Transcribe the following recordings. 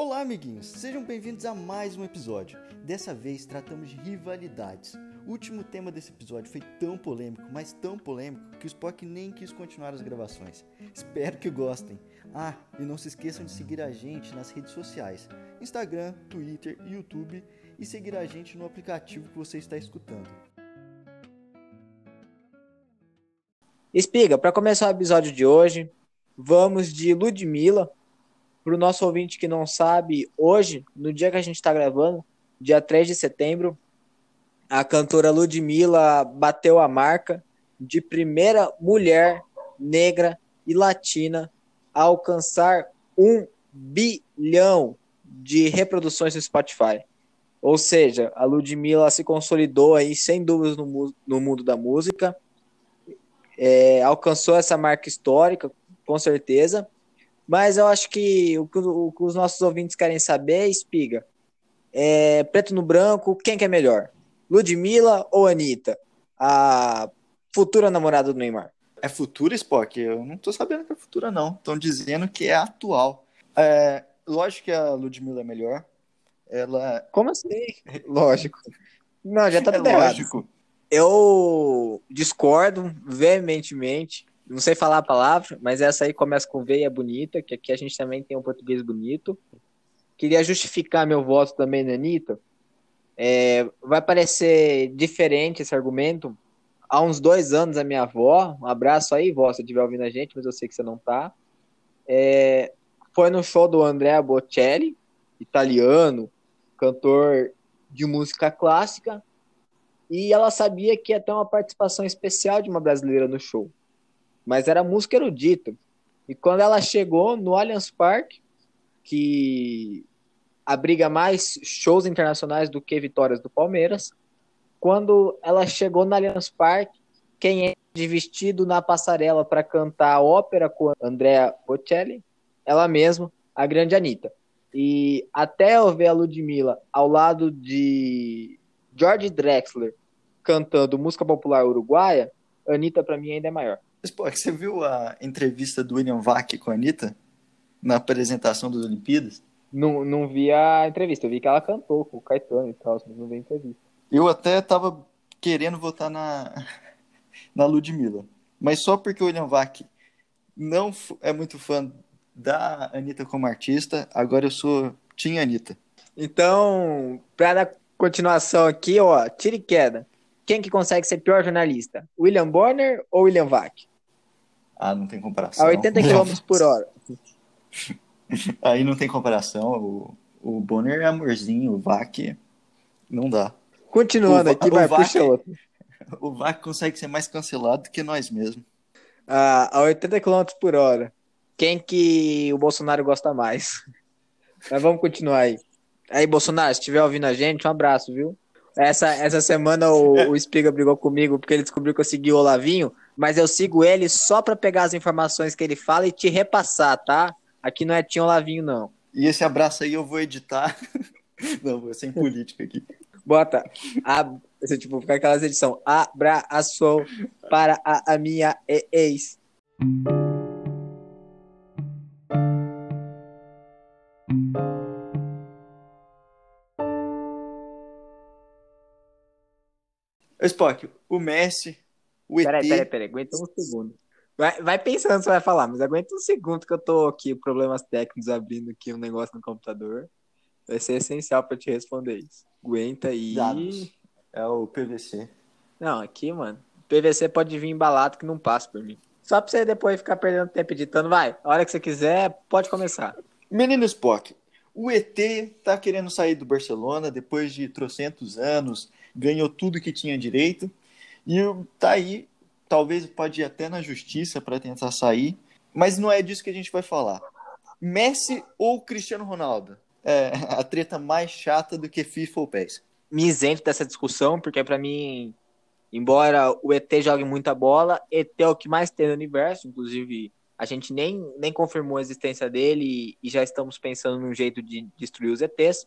Olá, amiguinhos! Sejam bem-vindos a mais um episódio. Dessa vez tratamos de rivalidades. O último tema desse episódio foi tão polêmico, mas tão polêmico, que o Spock nem quis continuar as gravações. Espero que gostem. Ah, e não se esqueçam de seguir a gente nas redes sociais: Instagram, Twitter, YouTube e seguir a gente no aplicativo que você está escutando. Espiga, para começar o episódio de hoje, vamos de Ludmilla. Para o nosso ouvinte que não sabe, hoje, no dia que a gente está gravando, dia 3 de setembro, a cantora Ludmilla bateu a marca de primeira mulher negra e latina a alcançar um bilhão de reproduções no Spotify. Ou seja, a Ludmilla se consolidou aí sem dúvidas no, no mundo da música, é, alcançou essa marca histórica, com certeza. Mas eu acho que o, o, o que os nossos ouvintes querem saber, Espiga, é preto no branco, quem que é melhor? Ludmilla ou Anitta? A futura namorada do Neymar. É futura, Spock? Eu não tô sabendo que é futura, não. Estão dizendo que é atual. É, lógico que a Ludmilla é melhor. Ela. Como assim? Lógico. Não, já tá é tudo errado. lógico. Eu discordo veementemente. Não sei falar a palavra, mas essa aí começa com V e é bonita, que aqui a gente também tem um português bonito. Queria justificar meu voto também na Anitta. É, vai parecer diferente esse argumento. Há uns dois anos, a minha avó, um abraço aí, vó, se estiver ouvindo a gente, mas eu sei que você não tá. É, foi no show do Andrea Bocelli, italiano, cantor de música clássica, e ela sabia que ia ter uma participação especial de uma brasileira no show. Mas era música erudita. E quando ela chegou no Allianz Parque, que abriga mais shows internacionais do que vitórias do Palmeiras, quando ela chegou no Allianz Parque, quem é de vestido na passarela para cantar ópera com Andrea Bocelli, ela mesma, a grande Anitta. E até eu ver a Ludmilla ao lado de George Drexler cantando música popular uruguaia, a Anitta para mim ainda é maior. Spock, você viu a entrevista do William Vac com a Anitta? Na apresentação das Olimpíadas? Não, não vi a entrevista, eu vi que ela cantou com o Caetano e tal, mas não vi a entrevista. Eu até tava querendo votar na, na Ludmilla. Mas só porque o William Vac não é muito fã da Anitta como artista, agora eu sou Team Anitta. Então, para dar continuação aqui, ó, tira e queda. Quem que consegue ser pior jornalista? William Bonner ou William Vac? Ah, não tem comparação. A 80 km por hora. Aí não tem comparação. O, o Bonner é amorzinho, o Vac não dá. Continuando O- aqui, o vai, Vac- puxa outro. O Vac consegue ser mais cancelado do que nós mesmos. Ah, a 80 km por hora. Quem que o Bolsonaro gosta mais? Mas vamos continuar aí. Aí, Bolsonaro, se estiver ouvindo a gente, um abraço, viu? Essa, essa semana o, o Espiga brigou comigo porque ele descobriu que eu segui o Olavinho, mas eu sigo ele só pra pegar as informações que ele fala e te repassar, tá? Aqui não é Tinho Olavinho, não. E esse abraço aí eu vou editar. Não, vou sem política aqui. Bota, a, esse, tipo, fica aquelas edição. Abraço para a, a minha ex. Spock, o Messi, o ET. Peraí, peraí, peraí, aguenta um segundo. Vai, vai pensando você vai falar, mas aguenta um segundo que eu tô aqui, problemas técnicos, abrindo aqui um negócio no computador. Vai ser essencial pra te responder isso. Aguenta aí. Dados. É o PVC. Não, aqui, mano. PVC pode vir embalado que não passa por mim. Só pra você depois ficar perdendo tempo editando, vai. A hora que você quiser, pode começar. Menino Spock, o ET tá querendo sair do Barcelona depois de trocentos anos, ganhou tudo que tinha direito e tá aí, talvez pode ir até na justiça para tentar sair, mas não é disso que a gente vai falar. Messi ou Cristiano Ronaldo? É a treta mais chata do que FIFA ou PES. me isento dessa discussão, porque pra mim, embora o ET jogue muita bola, ET é o que mais tem no universo, inclusive a gente nem, nem confirmou a existência dele e, e já estamos pensando num jeito de destruir os ETs.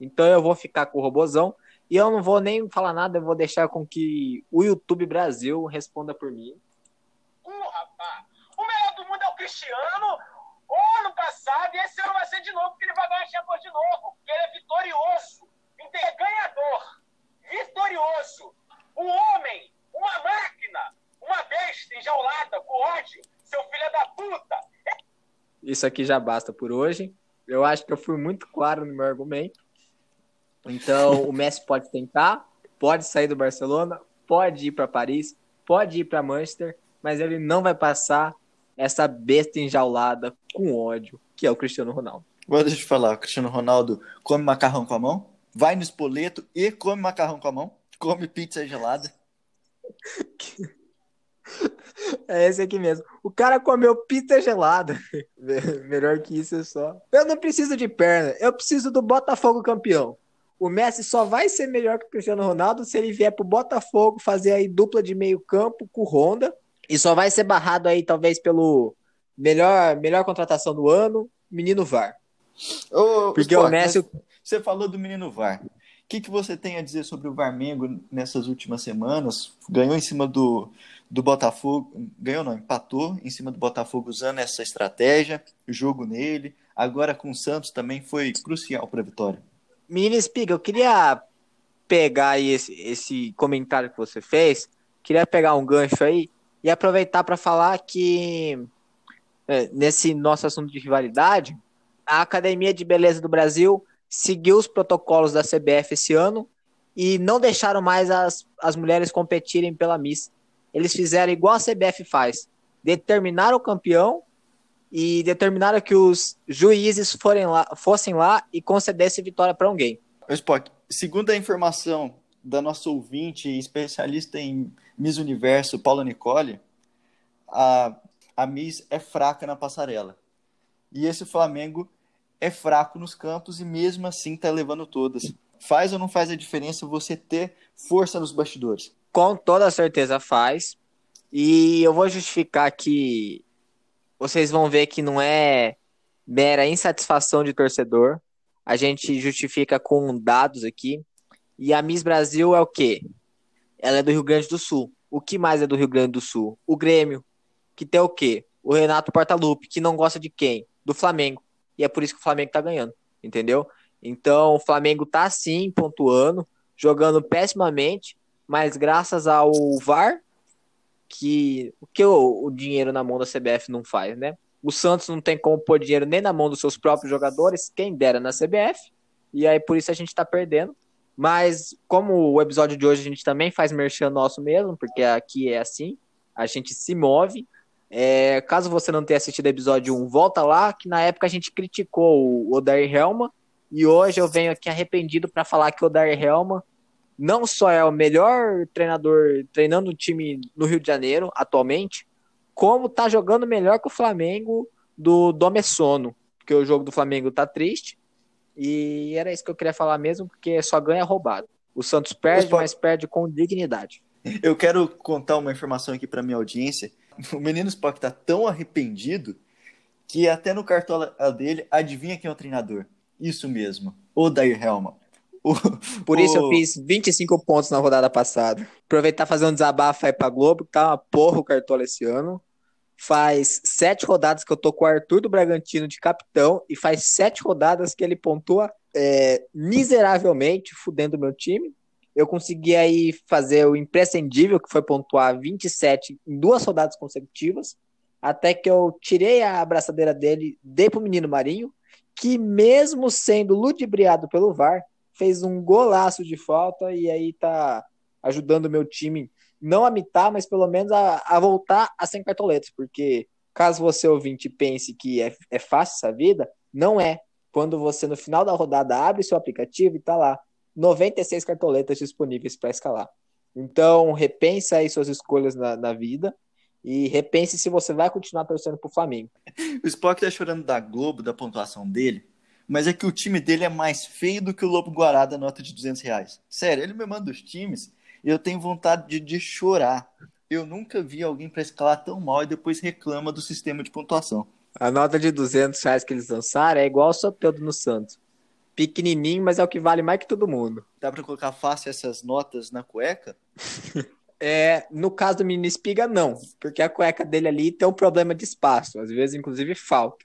Então eu vou ficar com o robozão e eu não vou nem falar nada, eu vou deixar com que o YouTube Brasil responda por mim. Uh, rapaz, o melhor do mundo é o Cristiano. O ano passado e esse ano vai ser de novo, porque ele vai ganhar a Champions de novo, porque ele é vitorioso. Ele é ganhador. Vitorioso. Um homem, uma máquina, uma besta enjaulada com ódio, seu filho da puta. Isso aqui já basta por hoje. Eu acho que eu fui muito claro no meu argumento. Então, o Messi pode tentar, pode sair do Barcelona, pode ir para Paris, pode ir para Manchester, mas ele não vai passar essa besta enjaulada com ódio, que é o Cristiano Ronaldo. Agora deixa eu te falar, o Cristiano Ronaldo come macarrão com a mão, vai no espoleto e come macarrão com a mão, come pizza gelada. É esse aqui mesmo. O cara comeu pizza gelada. Melhor que isso é só. Eu não preciso de perna, eu preciso do Botafogo campeão. O Messi só vai ser melhor que o Cristiano Ronaldo se ele vier pro Botafogo fazer aí dupla de meio campo com o Honda. E só vai ser barrado aí, talvez, pelo melhor, melhor contratação do ano, menino VAR. Ô, Porque Sport, o Messi. Você falou do menino VAR. O que, que você tem a dizer sobre o Varmengo nessas últimas semanas? Ganhou em cima do, do Botafogo. Ganhou não, empatou em cima do Botafogo usando essa estratégia, jogo nele. Agora com o Santos também foi crucial para a vitória. Menino Espiga, eu queria pegar aí esse, esse comentário que você fez, queria pegar um gancho aí e aproveitar para falar que é, nesse nosso assunto de rivalidade, a Academia de Beleza do Brasil seguiu os protocolos da CBF esse ano e não deixaram mais as, as mulheres competirem pela Miss. Eles fizeram igual a CBF faz, determinaram o campeão e determinaram que os juízes forem lá, fossem lá e concedessem vitória para alguém. Spock, segundo a informação da nossa ouvinte especialista em Miss Universo, Paula Nicole, a, a Miss é fraca na passarela. E esse Flamengo é fraco nos campos e mesmo assim tá levando todas. Faz ou não faz a diferença você ter força nos bastidores? Com toda certeza faz. E eu vou justificar que vocês vão ver que não é mera insatisfação de torcedor. A gente justifica com dados aqui. E a Miss Brasil é o quê? Ela é do Rio Grande do Sul. O que mais é do Rio Grande do Sul? O Grêmio, que tem o quê? O Renato Portaluppi, que não gosta de quem? Do Flamengo. E é por isso que o Flamengo tá ganhando, entendeu? Então, o Flamengo tá sim pontuando, jogando pessimamente, mas graças ao VAR, que o que o, o dinheiro na mão da CBF não faz, né? O Santos não tem como pôr dinheiro nem na mão dos seus próprios jogadores, quem dera na CBF, e aí por isso a gente tá perdendo. Mas como o episódio de hoje a gente também faz merchan nosso mesmo, porque aqui é assim, a gente se move. É, caso você não tenha assistido o episódio 1, volta lá, que na época a gente criticou o Odair Helma, e hoje eu venho aqui arrependido para falar que o Odair Helma não só é o melhor treinador treinando o time no Rio de Janeiro atualmente, como tá jogando melhor que o Flamengo do Domessono, porque o jogo do Flamengo tá triste. E era isso que eu queria falar mesmo, porque só ganha roubado. O Santos perde, Os mas perde com dignidade. Eu quero contar uma informação aqui para minha audiência. O menino Spock tá tão arrependido que até no cartola dele adivinha quem é o treinador. Isso mesmo, o Dair Helma. O- Por isso o- eu fiz 25 pontos na rodada passada. Aproveitar fazer um desabafo aí pra Globo, que tá uma porra o Cartola esse ano. Faz sete rodadas que eu tô com o Arthur do Bragantino de capitão e faz sete rodadas que ele pontua é, miseravelmente, fudendo o meu time. Eu consegui aí fazer o imprescindível, que foi pontuar 27 em duas rodadas consecutivas, até que eu tirei a abraçadeira dele, dei pro menino Marinho, que mesmo sendo ludibriado pelo VAR, fez um golaço de falta e aí tá ajudando o meu time não a mitar, mas pelo menos a, a voltar a sem cartoletas, porque caso você ouvinte pense que é, é fácil essa vida, não é. Quando você no final da rodada abre seu aplicativo e tá lá 96 cartoletas disponíveis para escalar. Então, repense aí suas escolhas na, na vida e repense se você vai continuar torcendo pro Flamengo. O Spock tá chorando da Globo, da pontuação dele, mas é que o time dele é mais feio do que o Lobo Guará da nota de 200 reais. Sério, ele me manda os times e eu tenho vontade de, de chorar. Eu nunca vi alguém para escalar tão mal e depois reclama do sistema de pontuação. A nota de 200 reais que eles lançaram é igual o Soteudo no Santos. Pequenininho, mas é o que vale mais que todo mundo. Dá para colocar fácil essas notas na cueca? É, no caso do menino Espiga, não. Porque a cueca dele ali tem um problema de espaço. Às vezes, inclusive, falta.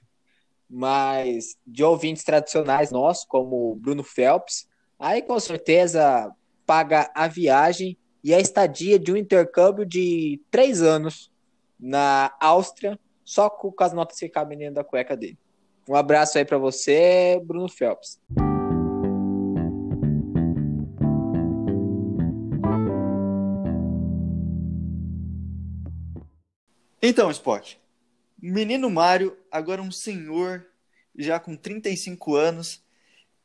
Mas de ouvintes tradicionais nossos, como Bruno Phelps, aí com certeza paga a viagem e a estadia de um intercâmbio de três anos na Áustria, só com as notas que cabem dentro da cueca dele. Um abraço aí para você, Bruno Phelps. Então, Spock, menino Mário, agora um senhor, já com 35 anos,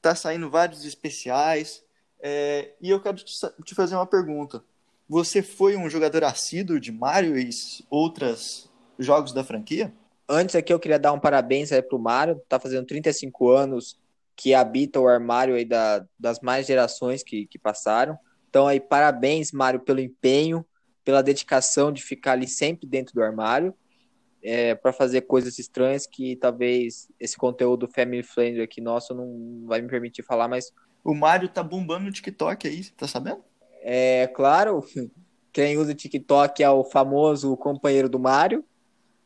tá saindo vários especiais, é, e eu quero te fazer uma pergunta. Você foi um jogador assíduo de Mario e outros jogos da franquia? Antes aqui eu queria dar um parabéns aí pro Mário, tá fazendo 35 anos que habita o armário aí da, das mais gerações que, que passaram. Então aí parabéns, Mário, pelo empenho, pela dedicação de ficar ali sempre dentro do armário é, para fazer coisas estranhas que talvez esse conteúdo family friendly aqui nosso não vai me permitir falar, mas o Mário tá bombando no TikTok aí, tá sabendo? É claro, quem usa o TikTok é o famoso companheiro do Mário,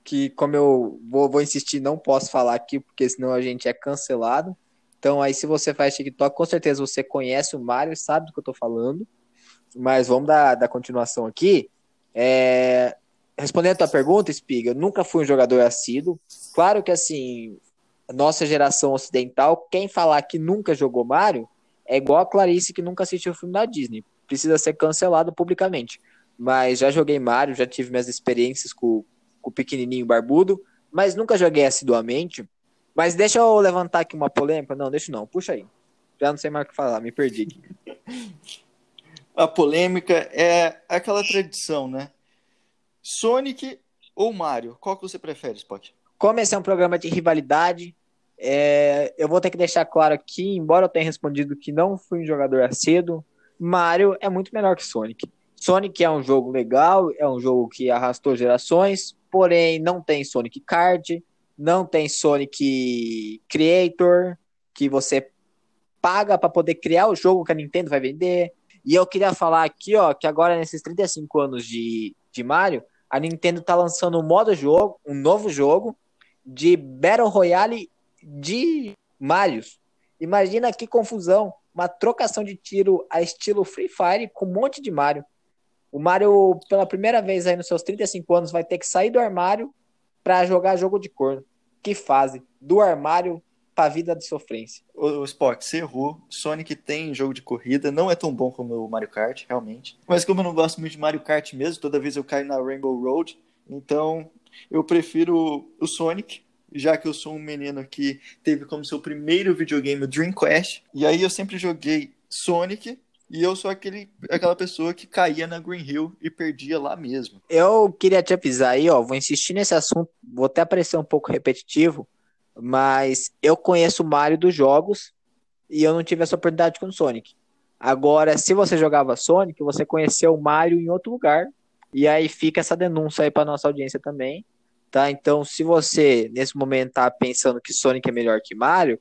que como eu vou, vou insistir, não posso falar aqui, porque senão a gente é cancelado. Então aí se você faz TikTok, com certeza você conhece o Mário sabe do que eu tô falando. Mas vamos dar, dar continuação aqui. É, respondendo a tua pergunta, Spiga, eu nunca fui um jogador assíduo. Claro que assim, nossa geração ocidental, quem falar que nunca jogou Mario é igual a Clarice que nunca assistiu o filme da Disney. Precisa ser cancelado publicamente. Mas já joguei Mario, já tive minhas experiências com, com o pequenininho barbudo, mas nunca joguei assiduamente. Mas deixa eu levantar aqui uma polêmica. Não, deixa não, puxa aí. Já não sei mais o que falar, me perdi aqui. a polêmica é aquela tradição, né? Sonic ou Mario? Qual que você prefere, Spock? Como esse é um programa de rivalidade, é, eu vou ter que deixar claro aqui, embora eu tenha respondido que não fui um jogador acedo, Mario é muito melhor que Sonic. Sonic é um jogo legal, é um jogo que arrastou gerações, porém não tem Sonic Card, não tem Sonic Creator, que você paga para poder criar o jogo que a Nintendo vai vender. E eu queria falar aqui, ó, que agora nesses 35 anos de, de Mario, a Nintendo tá lançando um modo jogo, um novo jogo de Battle Royale de Marios. Imagina que confusão, uma trocação de tiro a estilo Free Fire com um monte de Mario. O Mario, pela primeira vez aí nos seus 35 anos, vai ter que sair do armário para jogar jogo de corno. Que fase, do armário pra vida de sofrência. O, o Spock, você errou. Sonic tem jogo de corrida, não é tão bom como o Mario Kart, realmente. Mas como eu não gosto muito de Mario Kart mesmo, toda vez eu caio na Rainbow Road, então eu prefiro o Sonic, já que eu sou um menino que teve como seu primeiro videogame o Dreamcast. E aí eu sempre joguei Sonic, e eu sou aquele, aquela pessoa que caía na Green Hill e perdia lá mesmo. Eu queria te avisar aí, ó, vou insistir nesse assunto, vou até parecer um pouco repetitivo, mas eu conheço o Mario dos jogos e eu não tive essa oportunidade com o Sonic. Agora, se você jogava Sonic, você conheceu o Mario em outro lugar. E aí fica essa denúncia aí para nossa audiência também, tá? Então, se você nesse momento tá pensando que Sonic é melhor que Mario,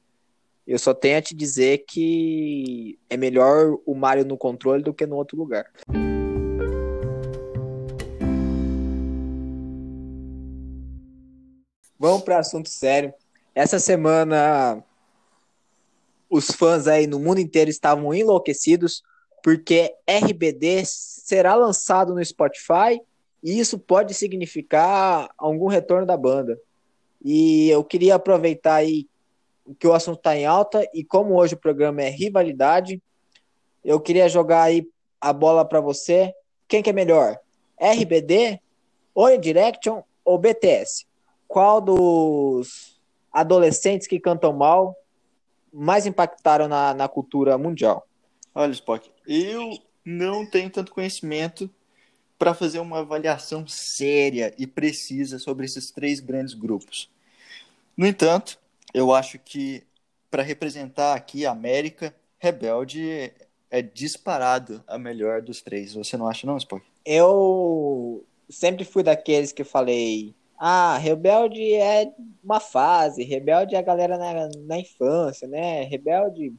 eu só tenho a te dizer que é melhor o Mario no controle do que no outro lugar. Vamos para assunto sério. Essa semana, os fãs aí no mundo inteiro estavam enlouquecidos porque RBD será lançado no Spotify e isso pode significar algum retorno da banda. E eu queria aproveitar aí que o assunto está em alta e como hoje o programa é rivalidade, eu queria jogar aí a bola para você. Quem que é melhor? RBD, Oi Direction ou BTS? Qual dos adolescentes que cantam mal mais impactaram na, na cultura mundial? Olha, Spock, eu não tenho tanto conhecimento para fazer uma avaliação séria e precisa sobre esses três grandes grupos. No entanto, eu acho que para representar aqui a América, Rebelde é disparado a melhor dos três. Você não acha não, Spock? Eu sempre fui daqueles que falei ah, Rebelde é uma fase, Rebelde é a galera na, na infância, né? Rebelde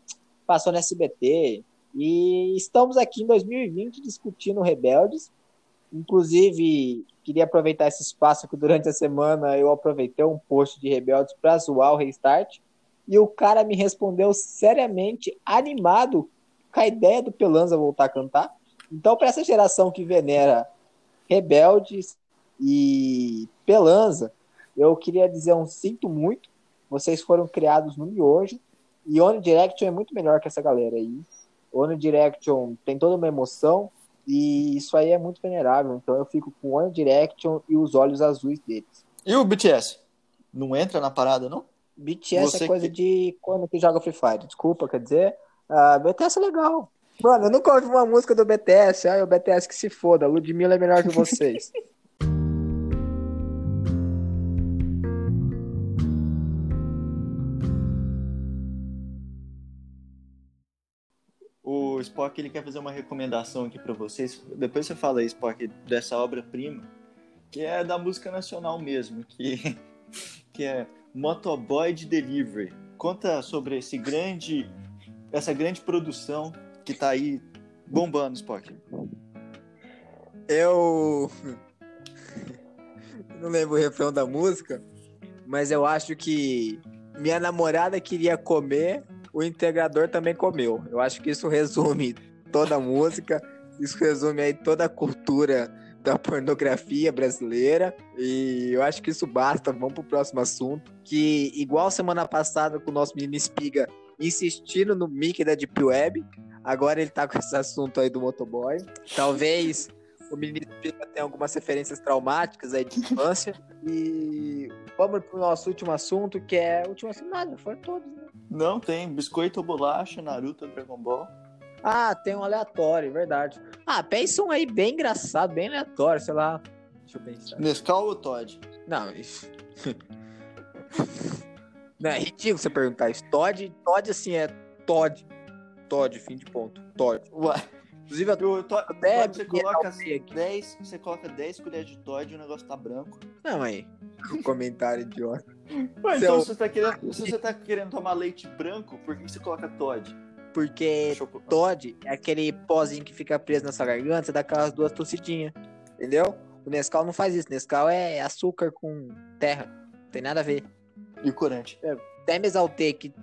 passou no SBT. E estamos aqui em 2020 discutindo Rebeldes. Inclusive, queria aproveitar esse espaço que durante a semana eu aproveitei um post de Rebeldes para zoar o Restart. E o cara me respondeu seriamente animado com a ideia do Pelanza voltar a cantar. Então, para essa geração que venera Rebeldes e Pelanza, eu queria dizer um sinto muito. Vocês foram criados no miojo. E One Direction é muito melhor que essa galera aí. One Direction tem toda uma emoção. E isso aí é muito venerável. Então eu fico com One Direction e os olhos azuis deles. E o BTS? Não entra na parada, não? BTS Você é coisa que... de quando que joga Free Fire. Desculpa, quer dizer. Uh, BTS é legal. Mano, eu nunca ouvi uma música do BTS. Ai, o BTS que se foda. Ludmilla é melhor que vocês. o Spock ele quer fazer uma recomendação aqui para vocês. Depois você fala aí, Spock, dessa obra-prima, que é da música nacional mesmo, que, que é Motoboy de Delivery. Conta sobre esse grande, essa grande produção que tá aí bombando, Spock. Eu não lembro o refrão da música, mas eu acho que minha namorada queria comer o integrador também comeu. Eu acho que isso resume toda a música, isso resume aí toda a cultura da pornografia brasileira. E eu acho que isso basta. Vamos pro próximo assunto. Que, igual semana passada com o nosso menino Espiga insistindo no Mickey da Deep Web, agora ele tá com esse assunto aí do motoboy. Talvez o menino Espiga tenha algumas referências traumáticas aí de infância. E vamos pro nosso último assunto, que é. Último assunto, nada, foram todos, né? Não, tem biscoito ou bolacha, Naruto, Dragon Ball. Ah, tem um aleatório, verdade. Ah, pensa um aí bem engraçado, bem aleatório, sei lá. Deixa eu pensar. Nescau ou Todd? Não, isso. Não, é ridículo você perguntar isso. Todd, Todd assim, é Todd. Todd, fim de ponto. Todd. Ué. Inclusive, tô, tô, até você coloca 10, você coloca 10 colheres de Todd e o negócio tá branco. Não, aí. O comentário idiota. Ué, então, se você, tá querendo, se você tá querendo tomar leite branco, por que você coloca Todd? Porque Todd é aquele pozinho que fica preso na sua garganta, você dá aquelas duas tossidinhas. Entendeu? O Nescau não faz isso. Nescau é açúcar com terra. Não tem nada a ver. E o corante? É, até me exaltei que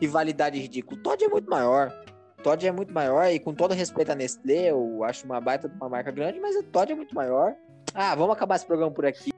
rivalidade ridícula. O Todd é muito maior. Todd é muito maior e com todo respeito a Nestlé, eu acho uma baita de uma marca grande, mas o Todd é muito maior. Ah, vamos acabar esse programa por aqui.